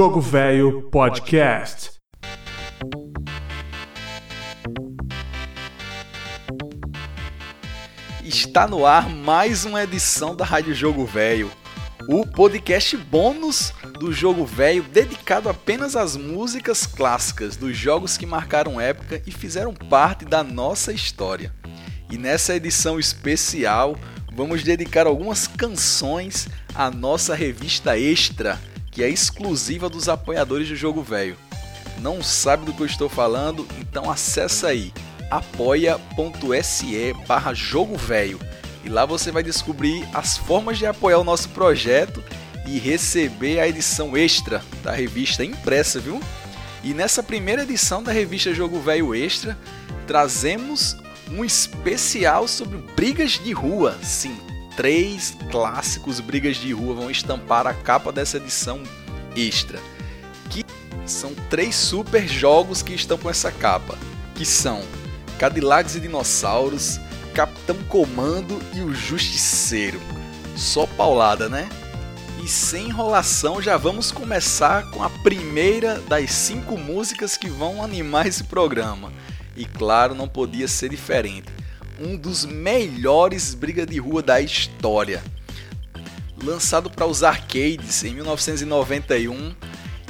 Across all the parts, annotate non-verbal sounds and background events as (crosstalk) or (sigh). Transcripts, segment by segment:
Jogo Velho Podcast. Está no ar mais uma edição da Rádio Jogo Velho, o podcast bônus do Jogo Velho dedicado apenas às músicas clássicas dos jogos que marcaram época e fizeram parte da nossa história. E nessa edição especial, vamos dedicar algumas canções à nossa revista extra, que é exclusiva dos apoiadores do Jogo Velho. Não sabe do que eu estou falando? Então acessa aí apoia.se barra jogo velho e lá você vai descobrir as formas de apoiar o nosso projeto e receber a edição extra da revista impressa, viu? E nessa primeira edição da revista Jogo Velho Extra, trazemos um especial sobre brigas de rua. Sim, três clássicos brigas de rua vão estampar a capa dessa edição extra. Que são três super jogos que estão com essa capa, que são Cadillacs e Dinossauros, Capitão Comando e o Justiceiro. Só paulada, né? E sem enrolação, já vamos começar com a primeira das cinco músicas que vão animar esse programa. E claro, não podia ser diferente. Um dos melhores briga de rua da história. Lançado para os arcades em 1991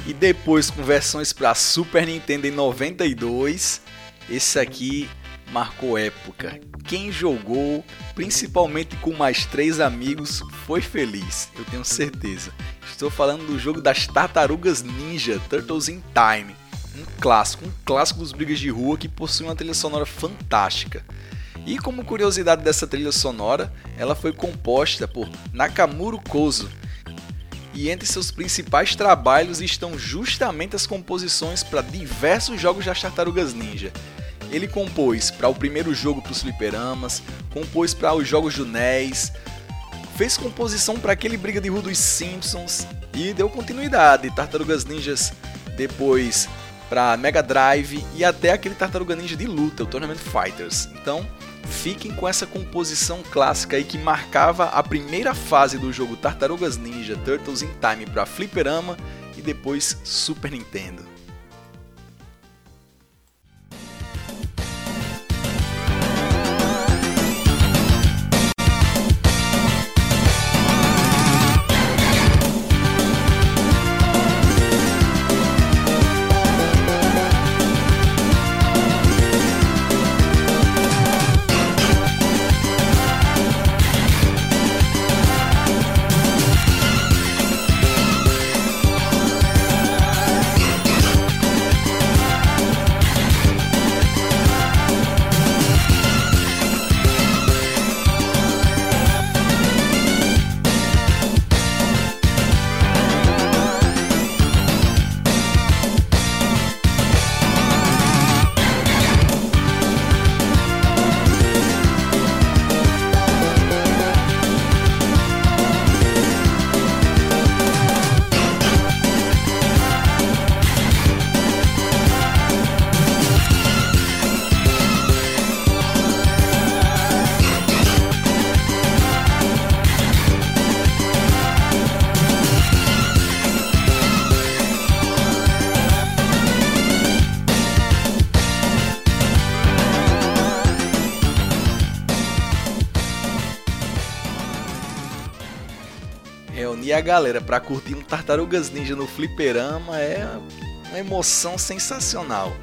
e depois com versões para Super Nintendo em 92, esse aqui marcou época. Quem jogou, principalmente com mais três amigos, foi feliz, eu tenho certeza. Estou falando do jogo das Tartarugas Ninja, Turtles in Time. Um clássico, um clássico dos brigas de rua que possui uma trilha sonora fantástica. E como curiosidade dessa trilha sonora, ela foi composta por Nakamuro Kozo. E entre seus principais trabalhos estão justamente as composições para diversos jogos das Tartarugas Ninja, ele compôs para o primeiro jogo para os fliperamas, compôs para os jogos do NES, fez composição para aquele Briga de Rua dos Simpsons e deu continuidade. Tartarugas Ninjas depois para Mega Drive e até aquele Tartaruga Ninja de luta, o Tournament Fighters. Então, fiquem com essa composição clássica aí que marcava a primeira fase do jogo Tartarugas Ninja Turtles in Time para Fliperama e depois Super Nintendo. Galera para curtir um Tartarugas Ninja no fliperama é uma emoção sensacional.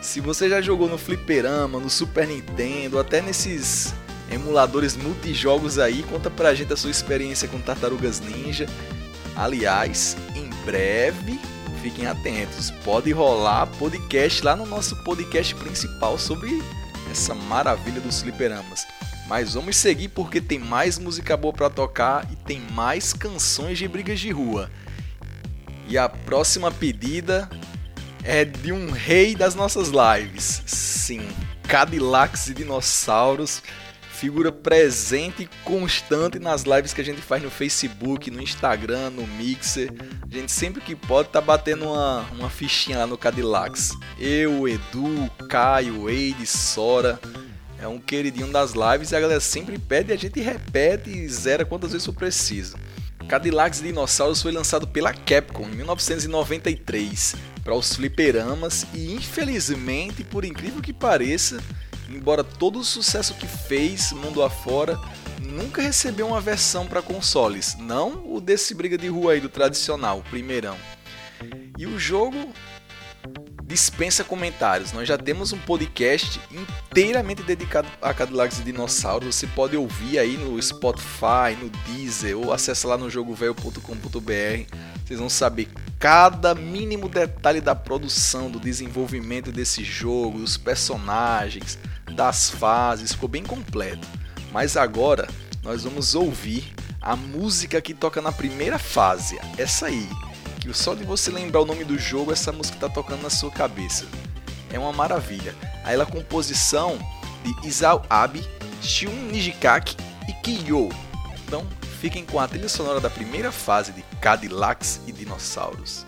Se você já jogou no fliperama, no Super Nintendo, até nesses emuladores multijogos aí, conta pra gente a sua experiência com Tartarugas Ninja. Aliás, em breve, fiquem atentos, pode rolar podcast lá no nosso podcast principal sobre essa maravilha dos fliperamas. Mas vamos seguir porque tem mais música boa para tocar e tem mais canções de brigas de rua. E a próxima pedida é de um rei das nossas lives. Sim, Cadillacs e Dinossauros, figura presente e constante nas lives que a gente faz no Facebook, no Instagram, no Mixer. A gente sempre que pode tá batendo uma, uma fichinha lá no Cadillacs. Eu, Edu, Caio, Eide, Sora é um queridinho das lives e a galera sempre pede e a gente repete e zera quantas vezes for preciso. Cadillacs e Dinossauros foi lançado pela Capcom em 1993 para os fliperamas e infelizmente, por incrível que pareça, embora todo o sucesso que fez mundo afora, nunca recebeu uma versão para consoles, não o desse briga de rua aí do tradicional, primeirão. E o jogo dispensa comentários. Nós já temos um podcast inteiramente dedicado a Cadillacs e Dinossauros. Você pode ouvir aí no Spotify, no Deezer ou acessa lá no jogovelho.com.br. Vocês vão saber cada mínimo detalhe da produção, do desenvolvimento desse jogo, dos personagens, das fases. Ficou bem completo. Mas agora nós vamos ouvir a música que toca na primeira fase. Essa aí que só de você lembrar o nome do jogo, essa música está tocando na sua cabeça. É uma maravilha. Aí ela composição de Isao Abe, Shun Nijikaki e Kiyo. Então, fiquem com a trilha sonora da primeira fase de Cadillacs e Dinossauros.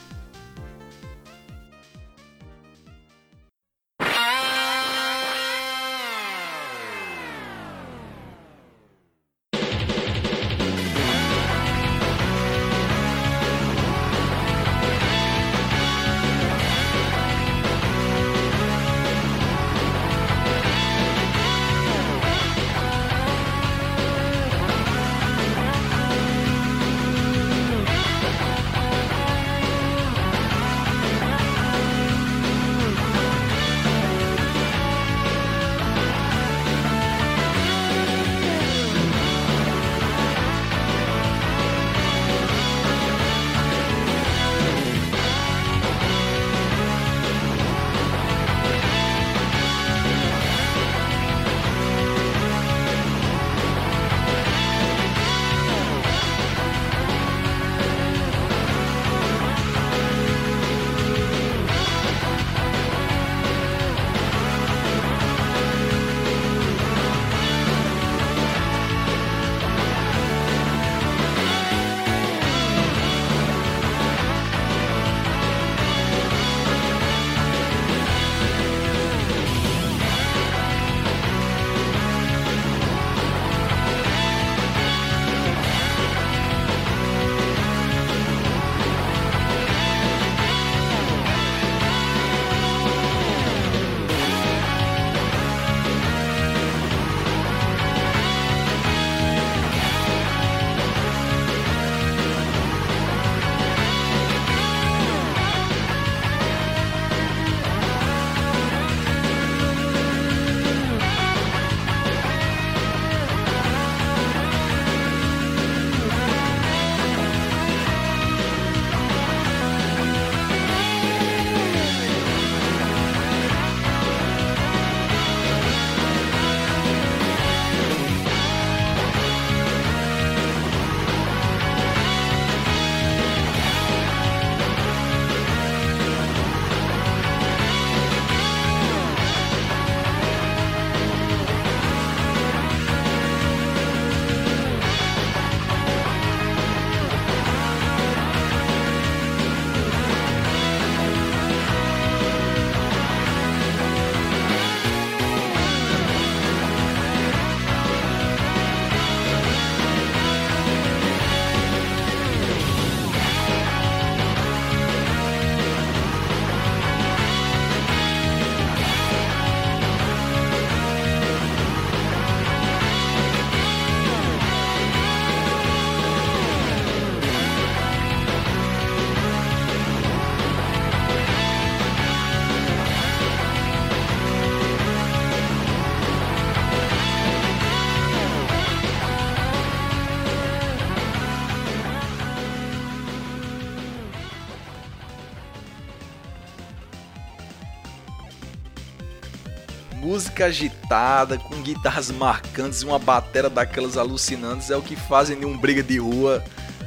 Música agitada, com guitarras marcantes e uma batera daquelas alucinantes é o que fazem de um briga de rua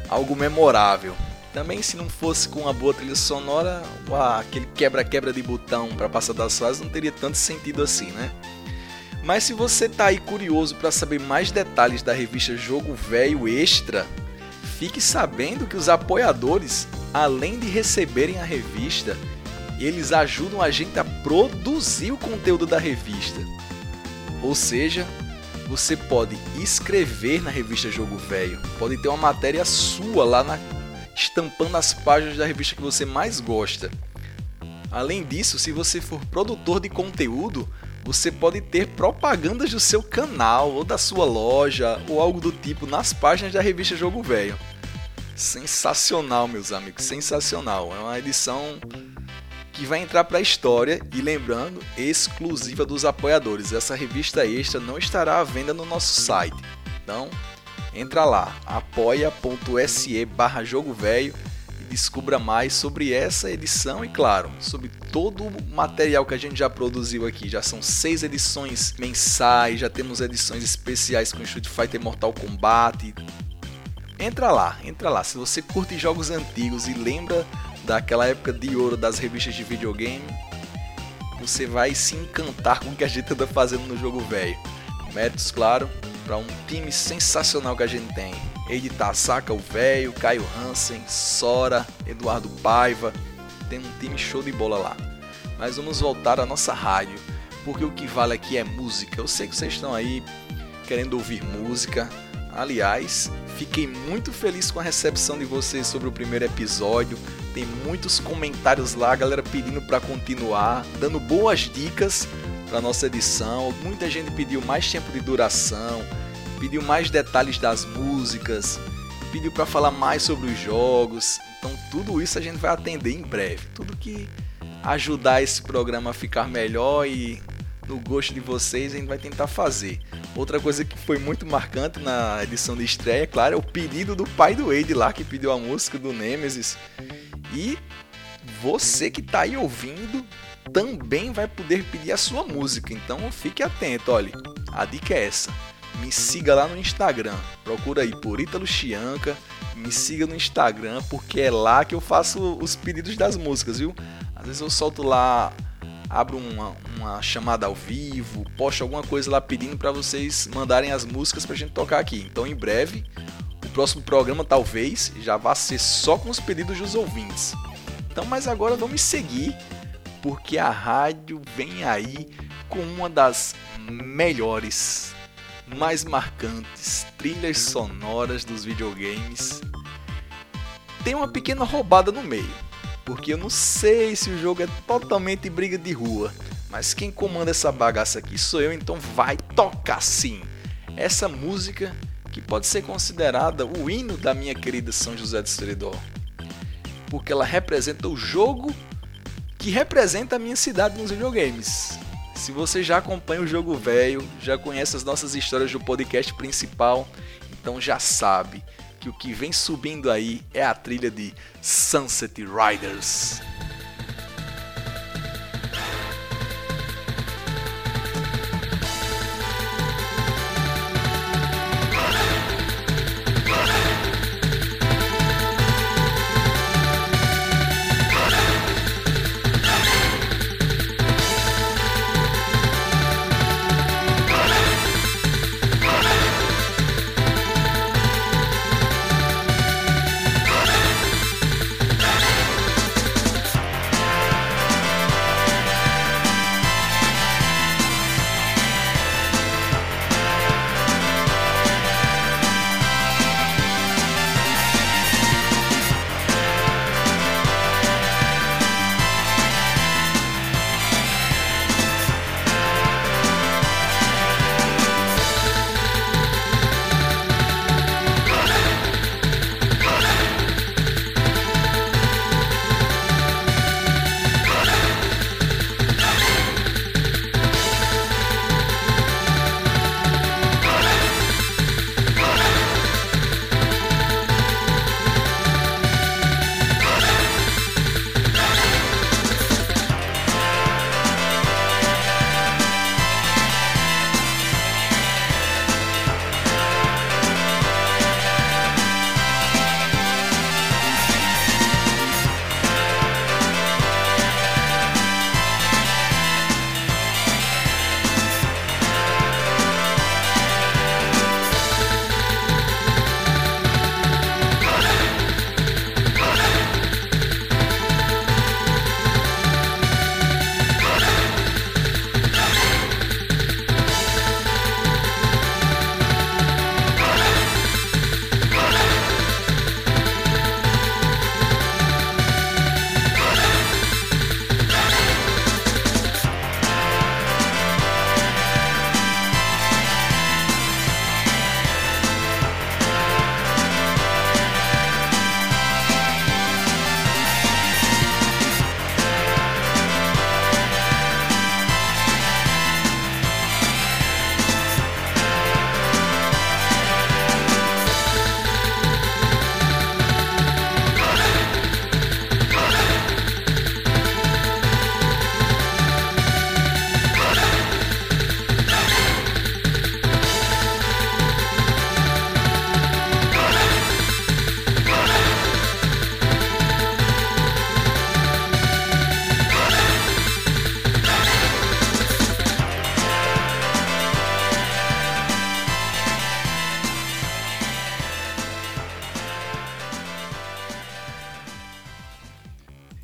algo memorável. Também se não fosse com uma boa trilha sonora, aquele quebra-quebra de botão para passar das fases não teria tanto sentido assim, né? Mas se você tá aí curioso para saber mais detalhes da revista Jogo Velho Extra, fique sabendo que os apoiadores, além de receberem a revista, eles ajudam a gente a produzir o conteúdo da revista. Ou seja, você pode escrever na revista Jogo Velho, pode ter uma matéria sua lá na, estampando as páginas da revista que você mais gosta. Além disso, se você for produtor de conteúdo, você pode ter propagandas do seu canal ou da sua loja ou algo do tipo nas páginas da revista Jogo Velho. Sensacional, meus amigos, sensacional. É uma edição que vai entrar para a história e lembrando, exclusiva dos apoiadores. Essa revista extra não estará à venda no nosso site. Então, entra lá, apoia.se barra jogo velho descubra mais sobre essa edição e, claro, sobre todo o material que a gente já produziu aqui. Já são seis edições mensais, já temos edições especiais com Street Fighter Mortal Kombat. Entra lá, entra lá. Se você curte jogos antigos e lembra daquela época de ouro das revistas de videogame, você vai se encantar com o que a gente anda fazendo no jogo velho. Méritos, claro, para um time sensacional que a gente tem. Editar Saca o Velho, Caio Hansen, Sora, Eduardo Paiva. Tem um time show de bola lá. Mas vamos voltar à nossa rádio, porque o que vale aqui é música. Eu sei que vocês estão aí querendo ouvir música. Aliás, fiquei muito feliz com a recepção de vocês sobre o primeiro episódio. Tem muitos comentários lá, galera pedindo para continuar, dando boas dicas para nossa edição. Muita gente pediu mais tempo de duração, pediu mais detalhes das músicas, pediu para falar mais sobre os jogos. Então tudo isso a gente vai atender em breve. Tudo que ajudar esse programa a ficar melhor e no gosto de vocês a gente vai tentar fazer. Outra coisa que foi muito marcante na edição de estreia, é claro, é o pedido do pai do Wade lá que pediu a música do Nemesis. E você que está aí ouvindo também vai poder pedir a sua música. Então fique atento, olha. A dica é essa me siga lá no Instagram. Procura aí por Ítalo Chianca. Me siga no Instagram, porque é lá que eu faço os pedidos das músicas, viu? Às vezes eu solto lá, abro uma, uma chamada ao vivo, posto alguma coisa lá pedindo para vocês mandarem as músicas pra gente tocar aqui. Então em breve, próximo programa talvez já vá ser só com os pedidos dos ouvintes. Então, mas agora vamos seguir, porque a rádio vem aí com uma das melhores mais marcantes trilhas sonoras dos videogames, tem uma pequena roubada no meio, porque eu não sei se o jogo é totalmente briga de rua, mas quem comanda essa bagaça aqui sou eu, então vai tocar sim. Essa música que pode ser considerada o hino da minha querida São José do Seridó, porque ela representa o jogo que representa a minha cidade nos videogames. Se você já acompanha o jogo velho, já conhece as nossas histórias do podcast principal, então já sabe que o que vem subindo aí é a trilha de Sunset Riders.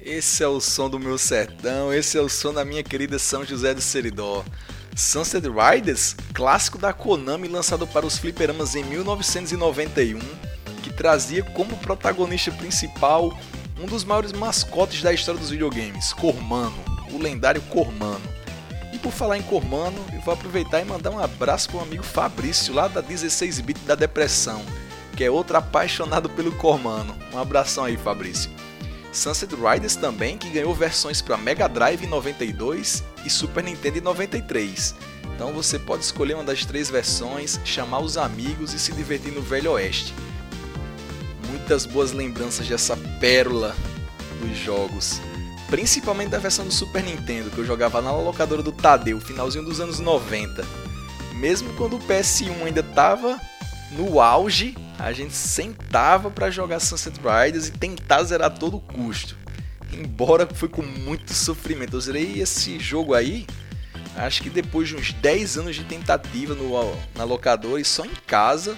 Esse é o som do meu sertão, esse é o som da minha querida São José do Seridó. Sunset Riders, clássico da Konami lançado para os fliperamas em 1991, que trazia como protagonista principal um dos maiores mascotes da história dos videogames, Cormano, o lendário Cormano. E por falar em Cormano, eu vou aproveitar e mandar um abraço para o amigo Fabrício, lá da 16-bit da Depressão, que é outro apaixonado pelo Cormano. Um abração aí, Fabrício. Sunset Riders também, que ganhou versões para Mega Drive em 92 e Super Nintendo em 93. Então você pode escolher uma das três versões, chamar os amigos e se divertir no Velho Oeste. Muitas boas lembranças dessa pérola dos jogos, principalmente da versão do Super Nintendo, que eu jogava na locadora do Tadeu, finalzinho dos anos 90. Mesmo quando o PS1 ainda estava no auge, a gente sentava para jogar Sunset Riders e tentar zerar a todo custo. Embora foi com muito sofrimento. Eu zerei esse jogo aí, acho que depois de uns 10 anos de tentativa no, na locadora e só em casa,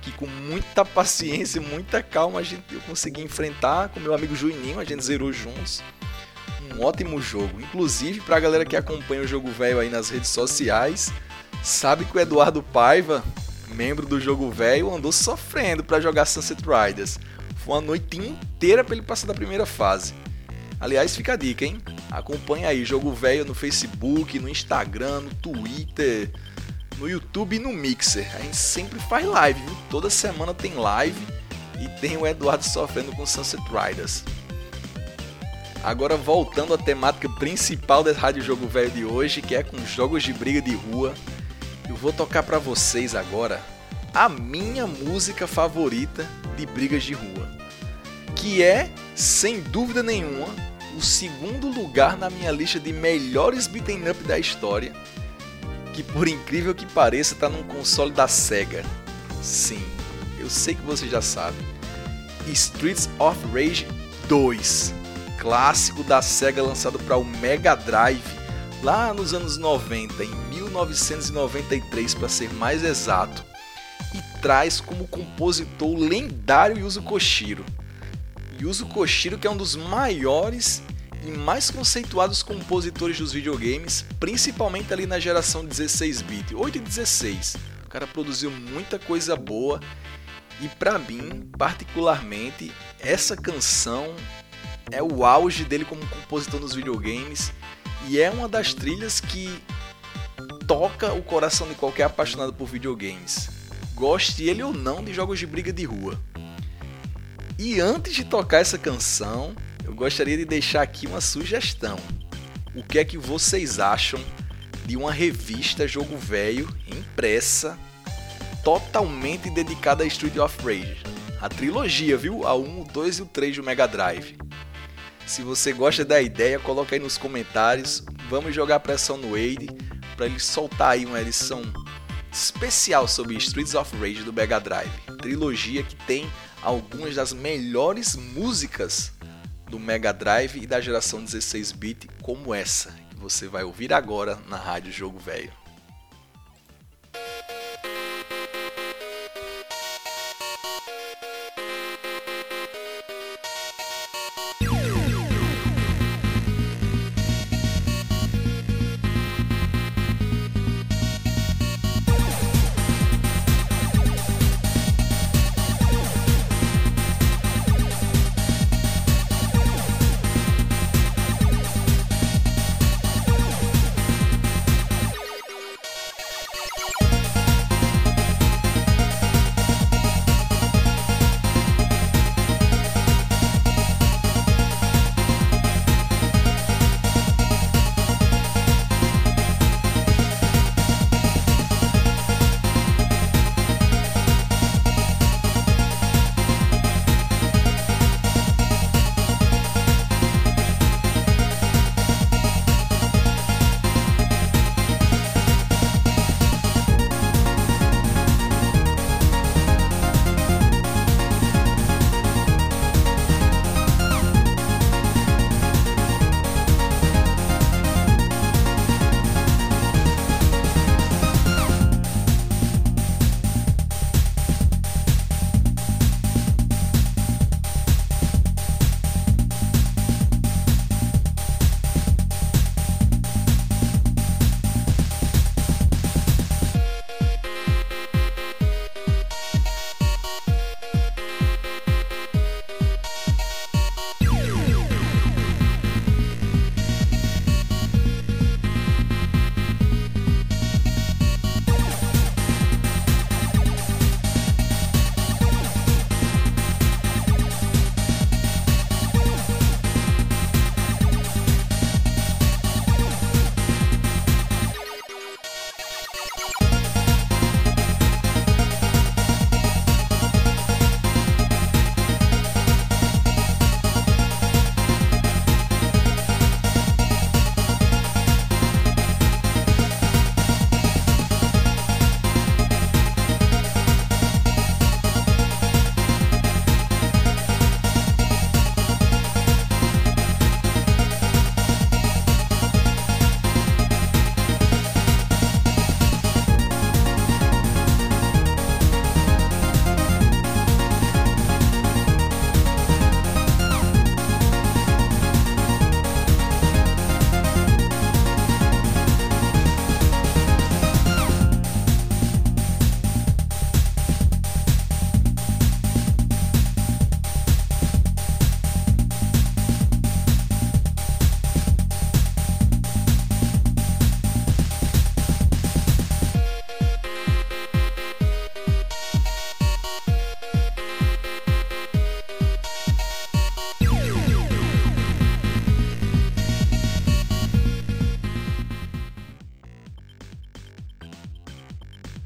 que com muita paciência, muita calma a gente eu consegui enfrentar com meu amigo Juninho, a gente zerou juntos. Um ótimo jogo. Inclusive, para a galera que acompanha o jogo velho aí nas redes sociais, sabe que o Eduardo Paiva membro do jogo velho, andou sofrendo para jogar Sunset Riders. Foi uma noite inteira para ele passar da primeira fase. Aliás, fica a dica, hein? Acompanha aí Jogo Velho no Facebook, no Instagram, no Twitter, no YouTube e no Mixer. A gente sempre faz live, viu? Toda semana tem live e tem o Eduardo sofrendo com Sunset Riders. Agora voltando à temática principal da Rádio Jogo Velho de hoje, que é com jogos de briga de rua eu vou tocar para vocês agora a minha música favorita de brigas de rua, que é, sem dúvida nenhuma, o segundo lugar na minha lista de melhores beat'em up da história, que por incrível que pareça está num console da Sega. Sim, eu sei que você já sabe. Streets of Rage 2, clássico da Sega lançado para o Mega Drive lá nos anos 90, em 1993 para ser mais exato, e traz como compositor o lendário Yuzo Koshiro. Yuzo Koshiro que é um dos maiores e mais conceituados compositores dos videogames, principalmente ali na geração 16-bit, 8 e 16. O cara produziu muita coisa boa e para mim, particularmente, essa canção é o auge dele como compositor nos videogames e é uma das trilhas que toca o coração de qualquer apaixonado por videogames, goste ele ou não de jogos de briga de rua. E antes de tocar essa canção, eu gostaria de deixar aqui uma sugestão. O que é que vocês acham de uma revista Jogo Velho impressa totalmente dedicada a Street of Rage? A trilogia, viu? A 1, o 2 e o 3 do Mega Drive. Se você gosta da ideia, coloca aí nos comentários. Vamos jogar pressão no Wade para ele soltar aí uma edição especial sobre Streets of Rage do Mega Drive. Trilogia que tem algumas das melhores músicas do Mega Drive e da geração 16-bit, como essa que você vai ouvir agora na Rádio Jogo Velho.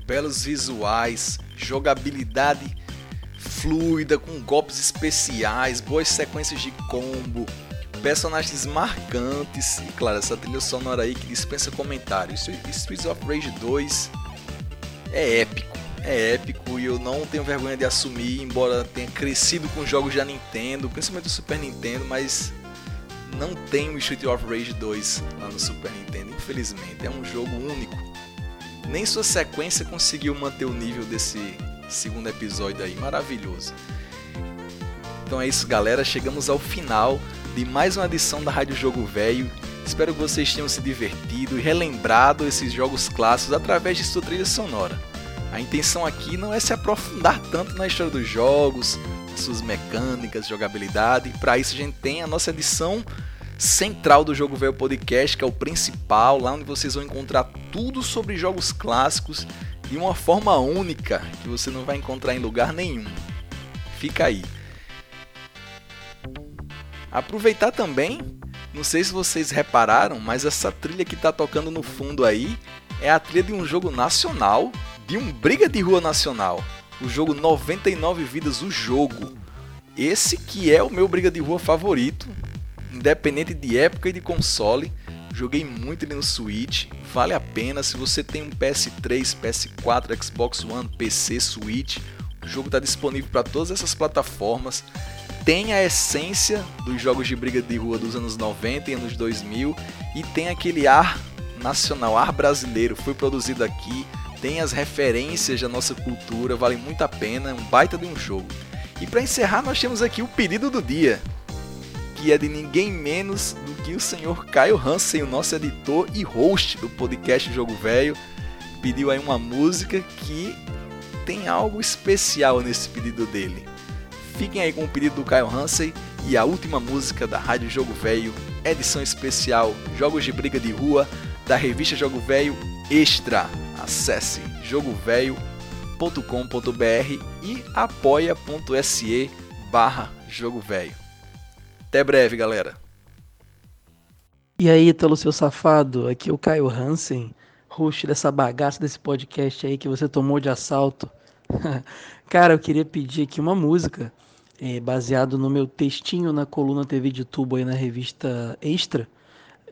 Belos visuais, jogabilidade fluida, com golpes especiais, boas sequências de combo, personagens marcantes e, claro, essa trilha sonora aí que dispensa comentários. Streets of Rage 2 é épico, é épico e eu não tenho vergonha de assumir, embora tenha crescido com jogos da Nintendo, principalmente do Super Nintendo, mas não tem o Street of Rage 2 lá no Super Nintendo, infelizmente. É um jogo único. Nem sua sequência conseguiu manter o nível desse segundo episódio aí, maravilhoso. Então é isso, galera. Chegamos ao final de mais uma edição da Rádio Jogo Velho. Espero que vocês tenham se divertido e relembrado esses jogos clássicos através de sua trilha sonora. A intenção aqui não é se aprofundar tanto na história dos jogos, suas mecânicas, jogabilidade. Para isso a gente tem a nossa edição central do Jogo Velho Podcast, que é o principal, lá onde vocês vão encontrar tudo sobre jogos clássicos de uma forma única que você não vai encontrar em lugar nenhum. Fica aí. Aproveitar também, não sei se vocês repararam, mas essa trilha que está tocando no fundo aí é a trilha de um jogo nacional, de um briga de rua nacional. O jogo 99 Vidas, o jogo. Esse que é o meu briga de rua favorito, independente de época e de console. Joguei muito ele no Switch, vale a pena. Se você tem um PS3, PS4, Xbox One, PC, Switch, o jogo está disponível para todas essas plataformas. Tem a essência dos jogos de briga de rua dos anos 90 e anos 2000 e tem aquele ar nacional, ar brasileiro. Foi produzido aqui, tem as referências da nossa cultura, vale muito a pena, é um baita de um jogo. E para encerrar, nós temos aqui o pedido do dia que é de ninguém menos do que o senhor Caio Hansen, o nosso editor e host do podcast Jogo Velho. Pediu aí uma música que tem algo especial nesse pedido dele. Fiquem aí com o pedido do Caio Hansen e a última música da Rádio Jogo Velho, edição especial Jogos de Briga de Rua, da revista Jogo Velho Extra. Acesse jogovelho.com.br e apoia.se barra Jogo Velho. Até breve, galera. E aí, Telo, seu safado, aqui é o Caio Hansen, host dessa bagaça desse podcast aí que você tomou de assalto. (laughs) Cara, eu queria pedir aqui uma música, é, baseado no meu textinho na coluna TV de tubo aí na revista Extra,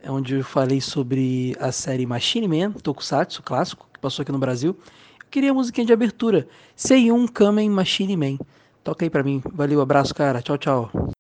onde eu falei sobre a série Machine Man, Tokusatsu, clássico, que passou aqui no Brasil. Eu queria a musiquinha de abertura, Seiyun Kamen Machine Man. Toca aí pra mim. Valeu, abraço, cara. Tchau, tchau.